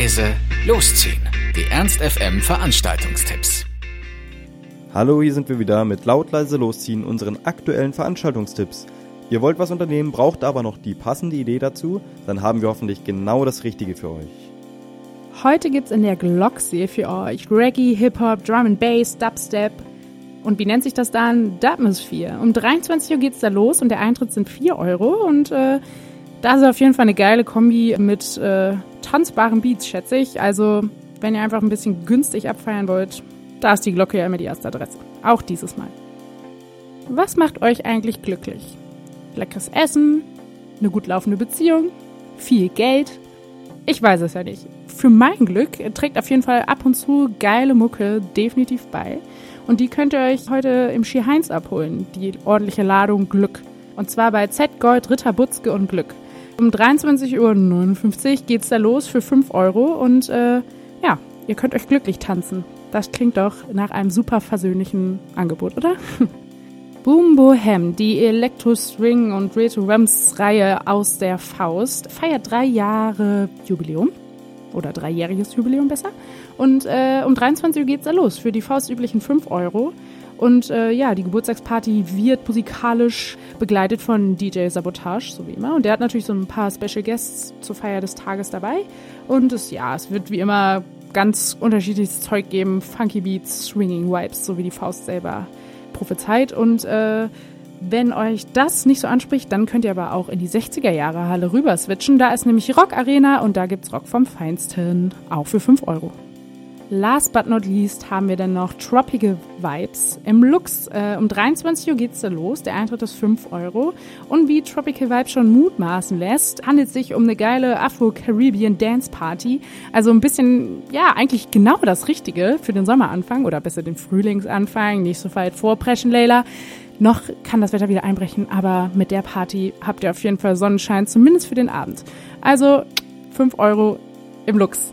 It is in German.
leise, losziehen. Die Ernst FM Veranstaltungstipps. Hallo, hier sind wir wieder mit laut leise losziehen unseren aktuellen Veranstaltungstipps. Ihr wollt was unternehmen, braucht aber noch die passende Idee dazu, dann haben wir hoffentlich genau das Richtige für euch. Heute gibt's in der Glocksee für euch Reggae, Hip-Hop, Drum and Bass, Dubstep. Und wie nennt sich das dann? Dubmosphere. Um 23 Uhr geht's da los und der Eintritt sind 4 Euro und äh, da ist auf jeden Fall eine geile Kombi mit äh, tanzbaren Beats, schätze ich. Also, wenn ihr einfach ein bisschen günstig abfeiern wollt, da ist die Glocke ja immer die erste Adresse. Auch dieses Mal. Was macht euch eigentlich glücklich? Leckeres Essen? Eine gut laufende Beziehung? Viel Geld? Ich weiß es ja nicht. Für mein Glück trägt auf jeden Fall ab und zu geile Mucke definitiv bei. Und die könnt ihr euch heute im Ski Heinz abholen, die ordentliche Ladung Glück. Und zwar bei Z Gold, Ritter Butzke und Glück. Um 23.59 Uhr geht's da los für 5 Euro und äh, ja, ihr könnt euch glücklich tanzen. Das klingt doch nach einem super versöhnlichen Angebot, oder? Boom Bohem, die Electro String und Retro Rams Reihe aus der Faust, feiert drei Jahre Jubiläum. Oder dreijähriges Jubiläum besser. Und äh, um 23 Uhr geht's da los für die faustüblichen 5 Euro. Und äh, ja, die Geburtstagsparty wird musikalisch begleitet von DJ Sabotage, so wie immer. Und der hat natürlich so ein paar Special Guests zur Feier des Tages dabei. Und es, ja, es wird wie immer ganz unterschiedliches Zeug geben. Funky Beats, Swinging Vibes, so wie die Faust selber prophezeit. Und äh, wenn euch das nicht so anspricht, dann könnt ihr aber auch in die 60er Jahre Halle rüber switchen. Da ist nämlich Rock Arena und da gibt's Rock vom Feinsten. Auch für 5 Euro. Last but not least haben wir dann noch Tropical Vibes im Lux. Äh, um 23 Uhr geht's da los. Der Eintritt ist 5 Euro. Und wie Tropical Vibes schon mutmaßen lässt, handelt es sich um eine geile Afro-Caribbean Dance Party. Also ein bisschen, ja, eigentlich genau das Richtige für den Sommeranfang oder besser den Frühlingsanfang. Nicht so weit vorpreschen, Leila. Noch kann das Wetter wieder einbrechen, aber mit der Party habt ihr auf jeden Fall Sonnenschein, zumindest für den Abend. Also 5 Euro im Lux.